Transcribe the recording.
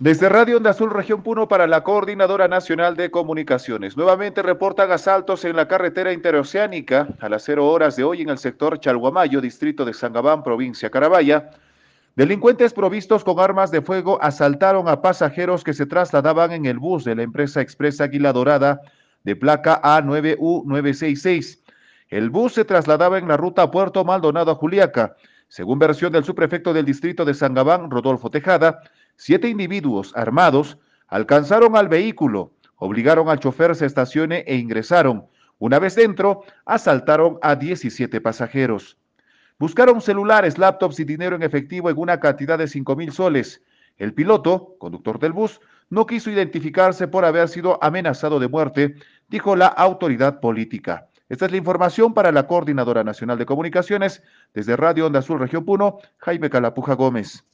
Desde Radio Onda Azul Región Puno para la Coordinadora Nacional de Comunicaciones. Nuevamente reportan asaltos en la carretera interoceánica a las cero horas de hoy en el sector Chalguamayo, distrito de Sangabán, provincia Carabaya. Delincuentes provistos con armas de fuego asaltaron a pasajeros que se trasladaban en el bus de la empresa Expresa Águila Dorada de placa A9U966. El bus se trasladaba en la ruta Puerto Maldonado a Juliaca. Según versión del subprefecto del distrito de Sangabán, Rodolfo Tejada, siete individuos armados alcanzaron al vehículo, obligaron al chofer se estacione e ingresaron. Una vez dentro, asaltaron a 17 pasajeros. Buscaron celulares, laptops y dinero en efectivo en una cantidad de 5 mil soles. El piloto, conductor del bus, no quiso identificarse por haber sido amenazado de muerte, dijo la autoridad política. Esta es la información para la Coordinadora Nacional de Comunicaciones desde Radio Onda Azul Región Puno, Jaime Calapuja Gómez.